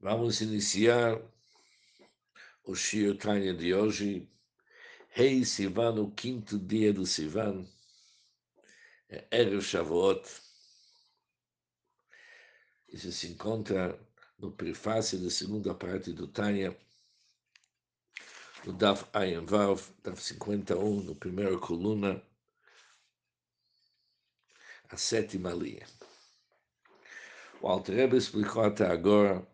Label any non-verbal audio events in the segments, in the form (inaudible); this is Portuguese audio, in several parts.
Vamos iniciar o Shir Tanya de hoje. Rei Sivan, o quinto dia do Sivan, é Erev Shavuot. Isso se encontra no prefácio da segunda parte do Tanya, no Daf Ayin Vav, Daf 51, no primeira coluna, a sétima linha. O Alter Rebbe explicou até agora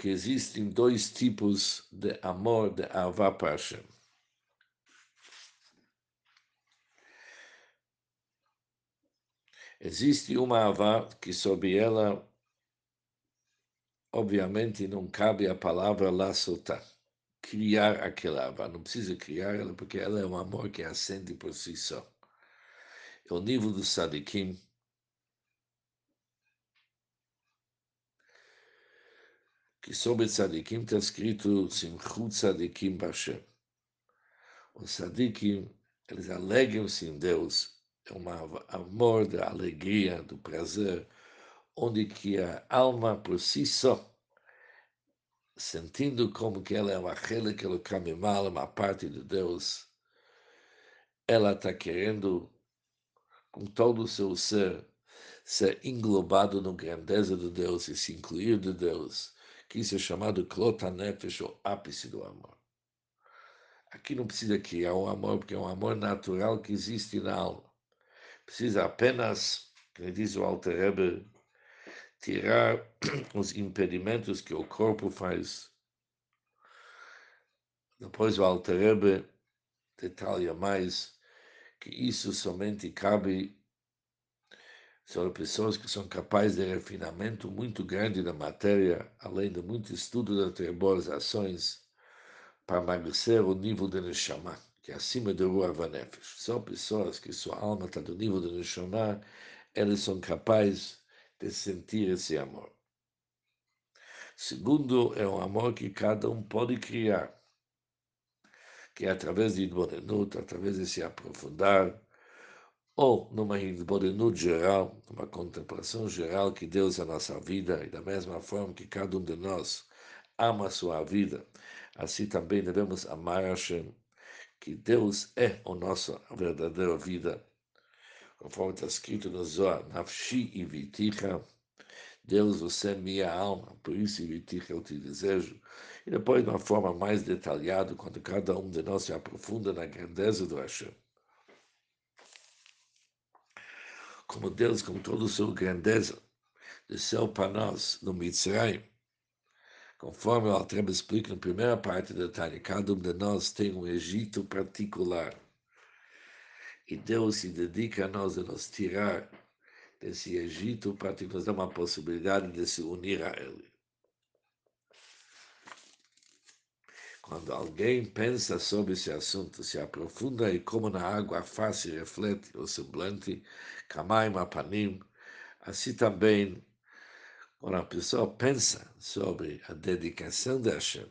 que existem dois tipos de amor de Avá para Hashem. Existe uma Avá que sobre ela, obviamente, não cabe a palavra lá soltar. Criar aquela Avá. Não precisa criar ela, porque ela é um amor que acende por si só. É o nível do Sadikim que sobre tzadikim está escrito Simchut tzadikim Bashem. Os tzadikim, eles alegram-se em Deus, é um amor da alegria, do prazer, onde que a alma por si só, sentindo como que ela é uma rela que ela mal, uma parte de Deus, ela está querendo, com todo o seu ser, ser englobado na grandeza de Deus e se incluir de Deus que isso é chamado Klotanefesh, o ápice do amor. Aqui não precisa criar um amor, porque é um amor natural que existe na alma. Precisa apenas, como diz o Alter Rebbe, tirar (clears throat) os impedimentos que o corpo faz. Depois o Alter Rebbe detalha mais que isso somente cabe são pessoas que são capazes de refinamento muito grande da matéria, além de muito estudo das boas ações, para emagrecer o nível de Neshama, que é acima do Ruach Vanefesh. São pessoas que sua alma está do nível de Neshama, eles são capazes de sentir esse amor. Segundo, é um amor que cada um pode criar, que é através de Idbonenut, através de se aprofundar, ou numa no geral, numa contemplação geral que Deus é a nossa vida, e da mesma forma que cada um de nós ama a sua vida, assim também devemos amar Hashem, que Deus é a nossa verdadeira vida. Conforme está escrito no Zohar, Nafshi e Deus, você é minha alma, por isso Viticha eu te desejo. E depois, de uma forma mais detalhada, quando cada um de nós se aprofunda na grandeza do Hashem. Como Deus, com toda a sua grandeza, desceu para nós no Mitzrayim. Conforme o Altreba explica na primeira parte da Tânia, cada um de nós tem um Egito particular. E Deus se dedica a nós a nos tirar desse Egito para nos dar uma possibilidade de se unir a Ele. Quando alguém pensa sobre esse assunto, se aprofunda e como na água fácil reflete o semblante, Kamaim Apanim, assim também, quando a pessoa pensa sobre a dedicação de Hashem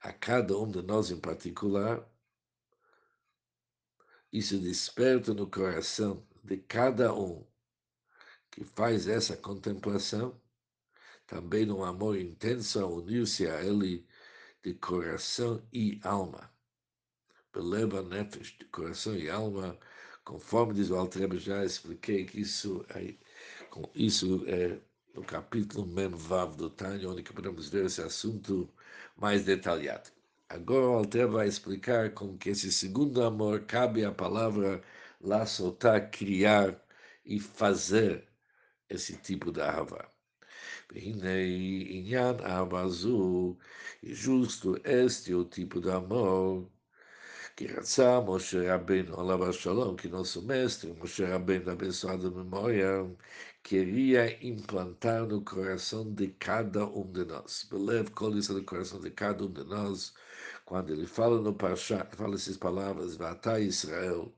a cada um de nós em particular, isso desperta no coração de cada um que faz essa contemplação, também um amor intenso a unir-se a Ele de coração e alma. Beleva nefesh, de coração e alma, conforme diz o Altrebe, já expliquei que isso é, com isso é no capítulo Memvav do Tânia, onde podemos ver esse assunto mais detalhado. Agora o Altrebe vai explicar como que esse segundo amor cabe a palavra lá soltar, criar e fazer esse tipo de ahavá. Beinei inyan amazu, e justo este é o tipo de amor que Ratzá Moshe Rabbeinu Alav Shalom, que nosso mestre, Moshe Rabbeinu, abençoado memória, queria implantar no coração de cada um de nós. Belev Kol no coração de cada um de nós, quando ele fala no Parashá, fala essas palavras, vata Israel,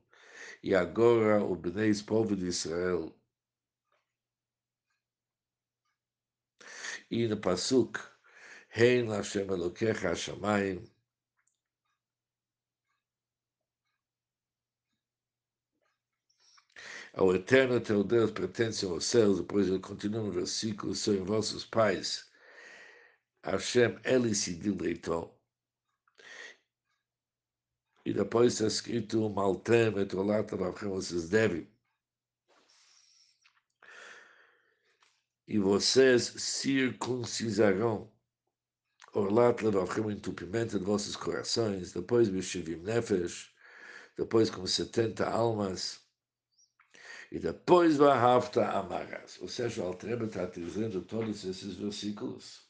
e agora o Bnei, povo de Israel, e no Pasuk, Hein Hashem Elokecha Hashamayim, Ao eterno teu Deus pertence aos céus, depois ele continua no versículo, são vossos pais. Hashem, ele se dileitou. E depois está escrito, Maltem, Etrolat, vocês devem. E vocês circuncisarão Orlat levavchem o entupimento de vossos corações, depois Bishivim Nefesh, depois com 70 almas, e depois Vahavta Amaras. Ou seja, o Altreba está dizendo todos esses versículos.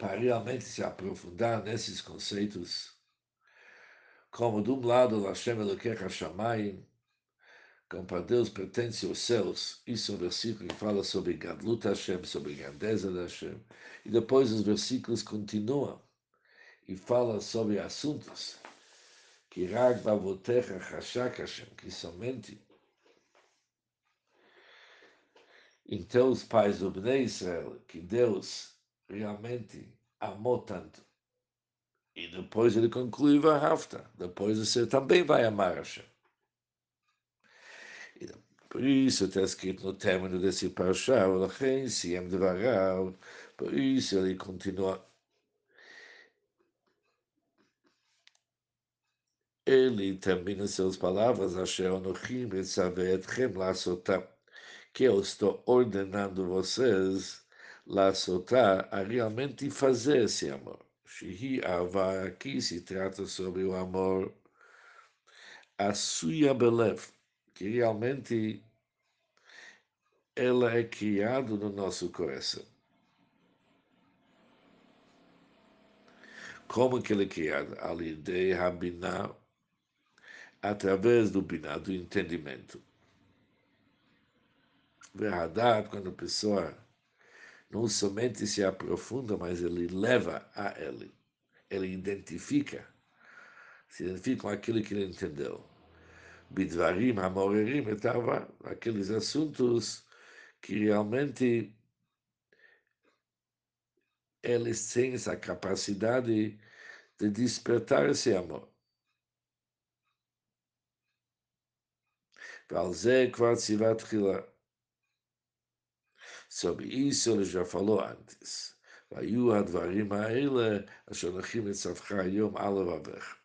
Para realmente se aprofundar nesses conceitos, como de um lado, Hashem Elokecha Shamayim, como para Deus pertence aos céus, isso é um versículo que fala sobre Gadlut Hashem, sobre grandeza de Hashem. E depois os versículos continuam e falam sobre assuntos que Rag Bavotecha Hashak Hashem, que somente em teus pais do Bnei Israel, que Deus realmente amou tanto. E depois ele conclui Vahavta, depois você também vai amar Hashem. Por isso está escrito no término desse parashá, Olachem Siem Dvarav, por isso ele continua. Ele termina suas palavras, Asher Onochim Etzavetchem Lasotam, que eu estou ordenando vocês Lasotar a realmente fazer esse amor. Shihi Ava, aqui se trata sobre o amor Asuya Belev, que realmente ela é criada no nosso coração. Como que ela é criada? A ideia rabiná, através do biná, do entendimento. Verdade, quando a pessoa não somente se aprofunda, mas ele leva a ele. Ele identifica, se identifica com aquilo que ele entendeu. Bidvarim, Hamorerim, etava, aqueles assuntos que realmente eles têm essa capacidade de despertar esse amor. Sobre isso ele já falou antes. והיו הדברים האלה אשר נכין לצווך היום על לבבך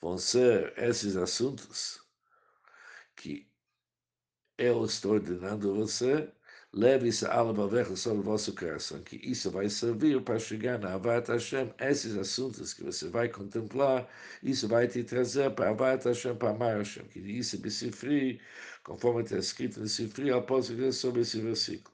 vão ser esses assuntos que eu estou ordenando você, leve isso a alma sobre o vosso coração, que isso vai servir para chegar na Avat Hashem, esses assuntos que você vai contemplar, isso vai te trazer para Avat Hashem, para amar Hashem, que isso é Sifri, conforme está escrito no Sifri, após ler sobre esse versículo.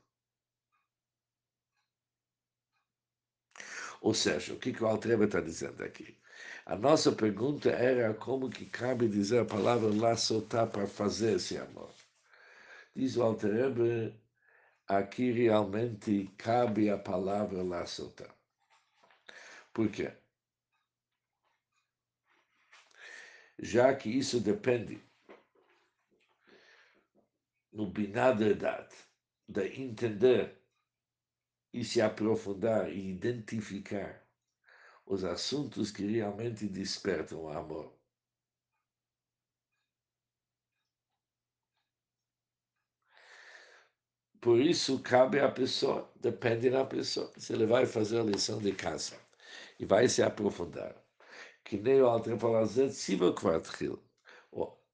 Ou seja, o que, que o Altreba está dizendo aqui? A nossa pergunta era como que cabe dizer a palavra lá soltar para fazer esse amor. Diz o Alterebe, aqui realmente cabe a palavra lá soltar. Por quê? Já que isso depende no binar da idade, de entender e se aprofundar e identificar os assuntos que realmente despertam o amor. Por isso, cabe à pessoa, depende da pessoa, se ele vai fazer a lição de casa e vai se aprofundar. Que nem o Alter fala.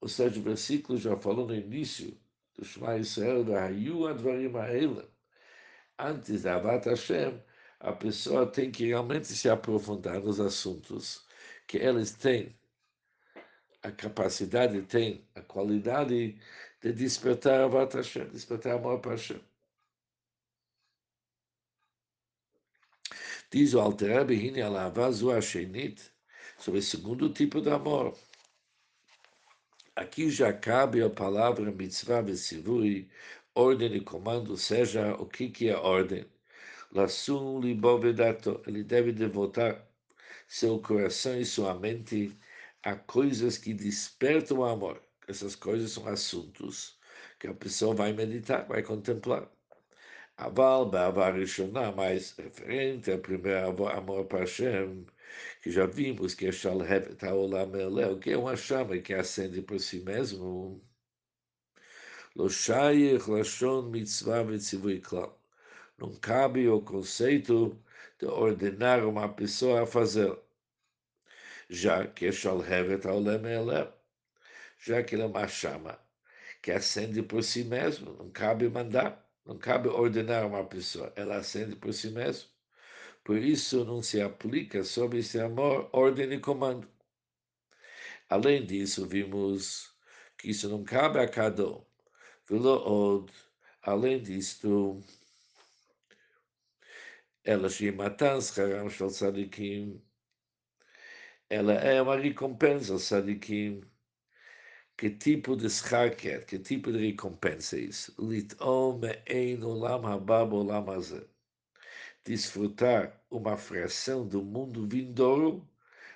Ou seja, o versículo já falou no início do Shema Israel, da Hayu Advarim. Antes da Avat Hashem, a pessoa tem que realmente se aprofundar nos assuntos que eles têm a capacidade, têm a qualidade de despertar a Vat Hashem, despertar amor para Hashem. Diz o Alter Hine Alava Zu Shenit, sobre o segundo tipo de amor. Aqui já cabe a palavra mitzvah vesivui, ordem e comando, seja o que, que é ordem Lassum libovedato, ele deve devotar seu coração e sua mente a coisas que despertam o amor. Essas coisas são assuntos que a pessoa vai meditar, vai contemplar. Aval, Ba'avar Rishonah, mais referente ao primeiro amor para Hashem, que já vimos que é Shalhevet Haolam que é uma chama que acende por si mesmo. Lo Shayech Lashon Mitzvah Vetzivui. Não cabe o conceito de ordenar uma pessoa a fazer, já que é Shalhevet Haolam Eleu, já que ele é uma chama que acende por si mesmo, não cabe mandar, não cabe ordenar uma pessoa, ela acende por si mesmo. Por isso não se aplica sobre esse amor ordem e comando. Além disso, vimos que isso não cabe a cada um. Além disto, ela ela é uma recompensa Sadikim. Que tipo de schar? Que tipo de recompensa é isso? Litom ein olam haba olam hazeh desfrutar uma fração do mundo vindouro,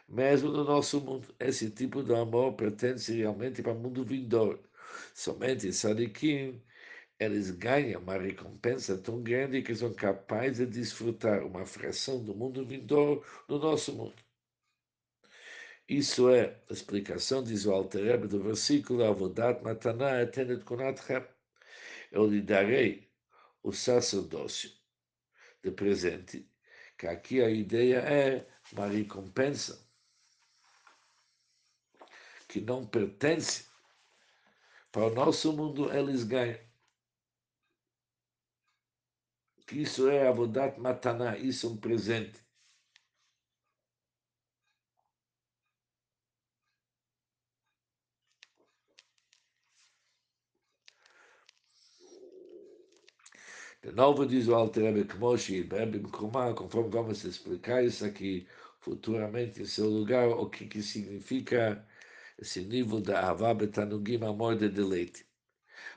mesmo no nosso mundo. Esse tipo de amor pertence realmente para o mundo vindouro. Somente Sadikim, eles ganham uma recompensa tão grande que são capazes de desfrutar uma fração do mundo vindouro no nosso mundo. Isso é a explicação, diz o Alter do versículo Avodat Mataná Etenet Kunatchem. Eu lhe darei o sacerdócio de presente, que aqui a ideia é uma recompensa que não pertence para o nosso mundo, eles ganham. Que isso é avodat mataná, isso é um presente. De novo diz o Alter Rebbe Kmoshi, conforme vamos explicar isso aqui futuramente em seu lugar, o que, que significa esse nível da Avá Betanugim, amor de deleite.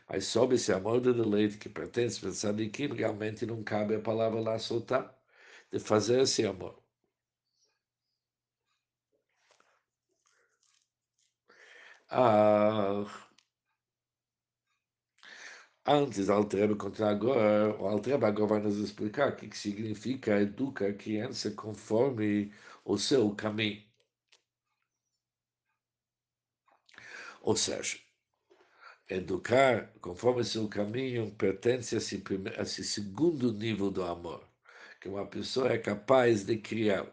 Mas sobre esse amor de deleite que pertence para Sadikim, realmente não cabe a palavra lá soltar, de fazer esse amor. Ah, Antes, Altreba continuar agora, o Altreba agora vai nos explicar o que, significa educar a criança conforme o seu caminho. Ou seja, educar conforme seu caminho pertence a esse, primeiro, a esse segundo nível do amor, que uma pessoa é capaz de criar.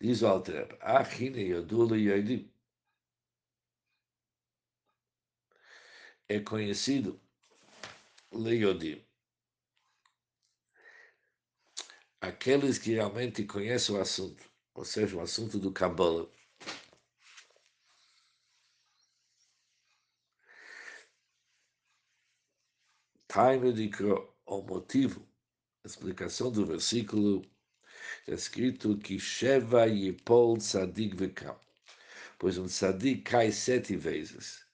Diz o Altreba, Achine Yodula Yodim. É conhecido Leiodim. Aqueles que realmente conhecem o assunto, ou seja, o assunto do Kabbalah. Time de o motivo, explicação do versículo, é escrito que Sheva Yipol Tzadik Vekam, pois um tzadik cai sete vezes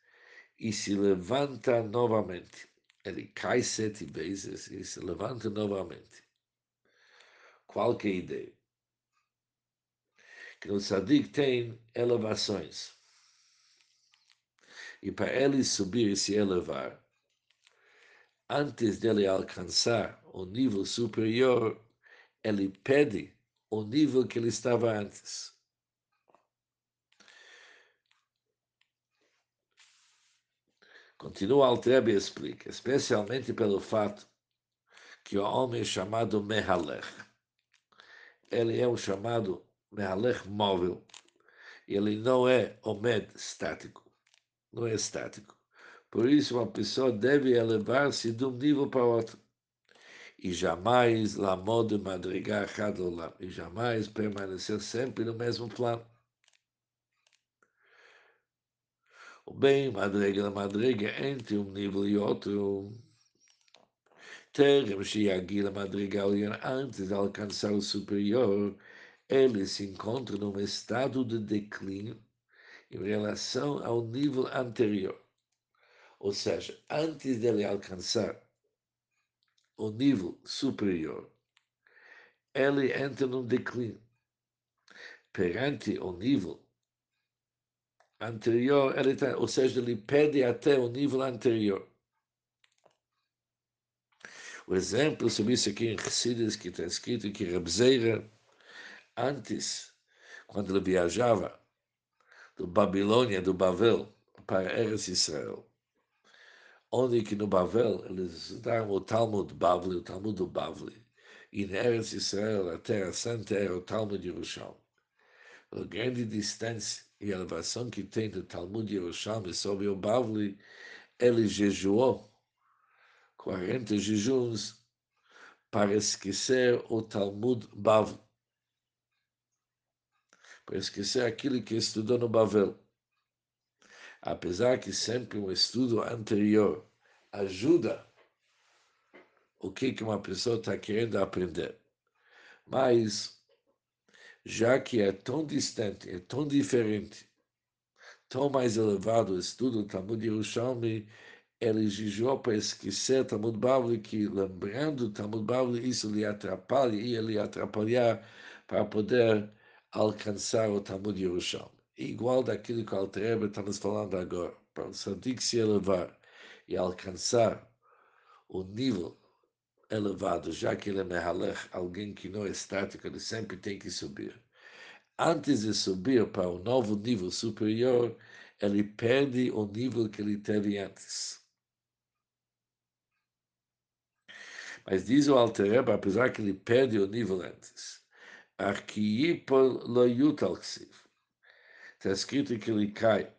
e se levanta novamente ele cai sete vezes e se levanta novamente. Qual que é a ideia? Que o Sadik tem elevações. E para ele subir e se elevar, antes dele alcançar o nível superior, ele pede o nível que ele estava antes. Continua Altrebe e explica, especialmente pelo fato que o homem é chamado Mehalech. Ele é o chamado Mehalech móvel. Ele não é Omed estático. Não é estático. Por isso, uma pessoa deve elevar-se de um nível para outro. E jamais lamod madrigar chadolam. E jamais permanecer sempre no mesmo plano. O bem madrega na madrega entre um nível e outro. Terem Shiagila Madrigal antes de alcançar o superior, ele se encontra num estado de declínio em relação ao nível anterior. Ou seja, antes dele alcançar o nível superior, ele entra num declínio. Perante o nível anterior, ele tá, ou seja, ele pede até o nível anterior. O exemplo sobre isso aqui em Chassidus, que está escrito que Rabzeira, Antes, quando ele viajava do Babilônia, do Babel, para Eretz Israel, onde que no Babel eles estudaram o Talmud Bavli, o Talmud do Bavli, e em Eretz Israel, a Terra Santa, era o Talmud Yerushalmi. A grande distância e elevação que tem do Talmud Yerushalmi sobre o Bavli, ele jejuou 40 jejuns para esquecer o Talmud Bavli, para esquecer aquilo que estudou no Bavel. Apesar que sempre um estudo anterior ajuda o que, que uma pessoa está querendo aprender. Mas, já que é tão distante, é tão diferente, tão mais elevado o estudo do Talmud Yerushalmi, ele exigiu para esquecer Talmud Bavli, que lembrando Talmud Bavli, isso lhe atrapalha, ia lhe atrapalhar para poder alcançar o Talmud Yerushalmi. Igual daquilo que o Alter está nos falando agora, para o Sadik se elevar e alcançar o nível elevado, já que ele é Mehalech, alguém que não é estático, ele sempre tem que subir. Antes de subir para um novo nível superior, ele perde o nível que ele teve antes. Mas diz o Alter apesar que ele perde o nível antes, Está escrito que ele cai,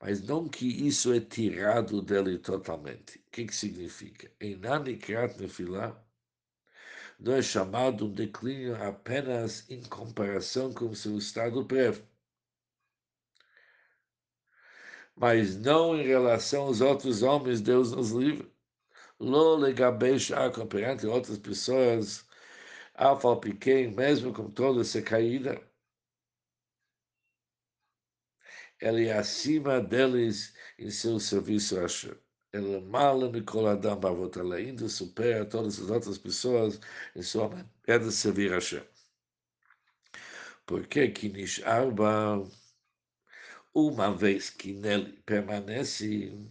mas não que isso é tirado dele totalmente. O que, que significa? Em Nanikrat Nefilá, não é chamado um declínio apenas em comparação com seu estado prévio. Mas não em relação aos outros homens, Deus nos livre. Lo legabeish perante outras pessoas, afal pequeno, mesmo com toda essa caída, ele é acima deles em seu serviço a Hashem. Ele é mala Nicoladam Bavot, ele ainda supera todas as outras pessoas em sua maneira de servir a Hashem. Porque que Nisharba, uma vez que nele permanece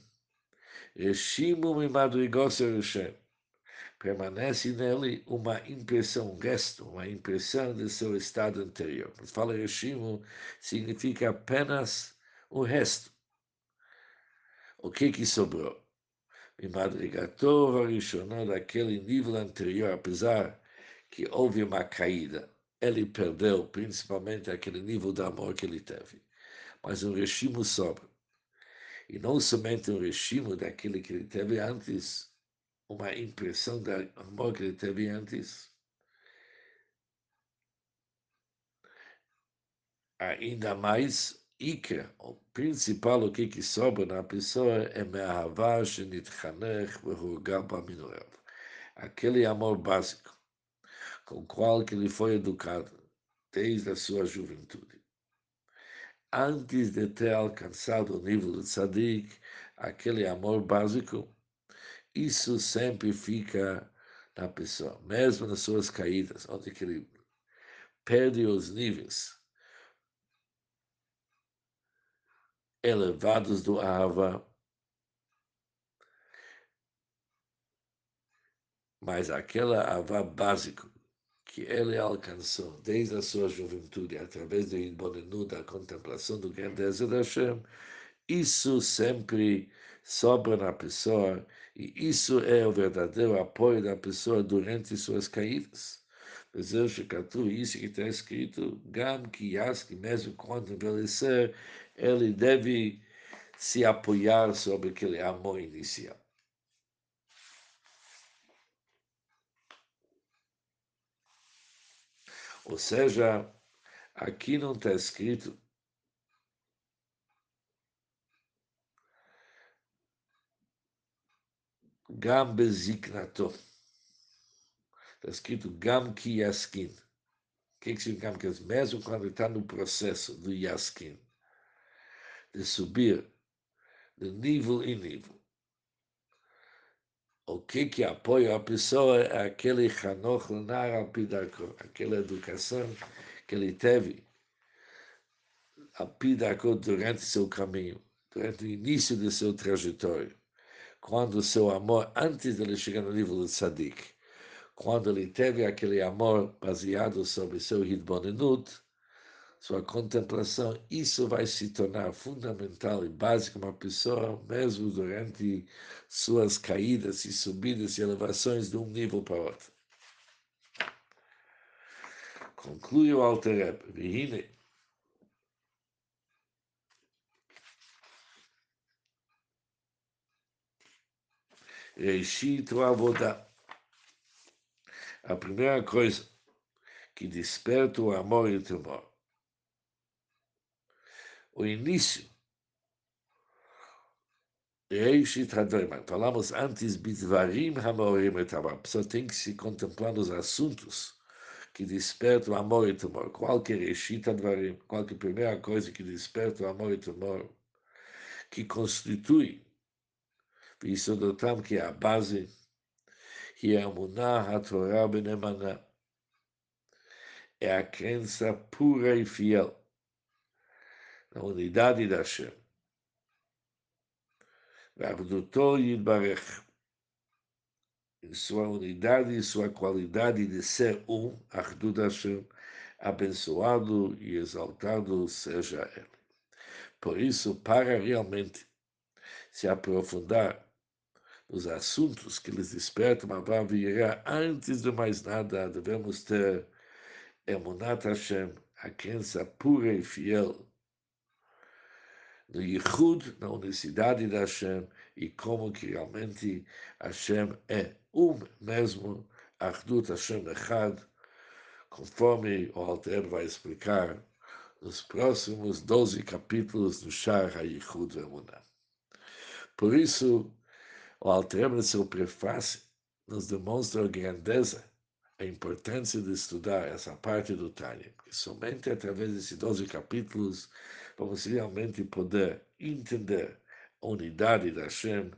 Reshimo Mimadrigos Hashem. Permanece nele uma impressão, um resto, uma impressão de seu estado anterior. Mas fala Reshimo, significa apenas o resto. O que que sobrou? Mimadrigator Arishonah, daquele nível anterior, apesar que houve uma caída, ele perdeu principalmente aquele nível de amor que ele teve. Mas um Reshimo sobra e não somente um regime daquele que ele teve antes, uma impressão do amor que ele teve antes, ainda mais Iker, o principal, o que, que sobra na pessoa é Me'ahavah Shenitchanech Ve'hurgal Baminurev. Aquele amor básico com o qual que ele foi educado desde a sua juventude antes de ter alcançado o nível de tzadik, aquele amor básico, isso sempre fica na pessoa, mesmo nas suas caídas, onde ele perde os níveis elevados do Ava, mas aquela Ava básico que ele alcançou desde a sua juventude, através do Ibonenu, da contemplação do grandeza da Hashem, isso sempre sobra na pessoa e isso é o verdadeiro apoio da pessoa durante suas caídas. Isso que está escrito, Gam que mesmo quando envelhecer, ele deve se apoiar sobre aquele amor inicial. Ou seja, aqui não está escrito Gam beziknato. Está escrito Gam ki yaskin. O que, que significa Mesmo quando está no processo do yaskin, de subir de nível em nível. O que que apoia a pessoa é aquele Hanoch Lenar Alpidarko, aquela educação que ele teve Alpidarko durante seu caminho, durante o início de seu trajetório, quando seu amor, antes de ele chegar no nível de Sadik, quando ele teve aquele amor baseado sobre seu Hidbonenut, sua contemplação, isso vai se tornar fundamental e básico uma pessoa, mesmo durante suas caídas e subidas e elevações de um nível para outro. Conclui o Alter Rebbe, Reishit Avodah. A primeira coisa que desperta o amor e o temor o início. Falamos antes, Bitvarim Hamorim A pessoa tem que se contemplar nos assuntos que despertam o amor e o temor. qualquer que é, é primeira coisa que desperta o amor e o temor? Que constitui, isso dotam que é a base, que é a Munah, a Torá, Benemaná. É a crença pura e fiel na unidade da Hashem. Vavduto Yidbarech, em sua unidade e sua qualidade de ser um, Achdud Hashem, abençoado e exaltado seja Ele. Por isso, para realmente se aprofundar os assuntos que eles despertam a Vavirá, antes de mais nada, devemos ter Emunat Hashem, a crença pura e fiel no Yichud, na unicidade da Hashem, e como que realmente Hashem é um mesmo, Achdut Hashem Echad, conforme o Alter vai explicar nos próximos 12 capítulos do Shar HaYichud Emunah. Por isso, o Alter no seu prefácio nos demonstra a grandeza, a importância de estudar essa parte do Tânia, porque somente através desses 12 capítulos vamos realmente poder entender a unidade da Hashem,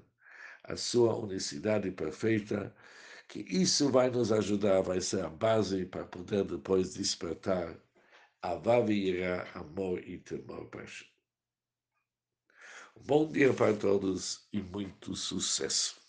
a sua unicidade perfeita, que isso vai nos ajudar, vai ser a base para poder depois despertar a Vavirá, amor e temor para Hashem. Bom dia para todos e muito sucesso.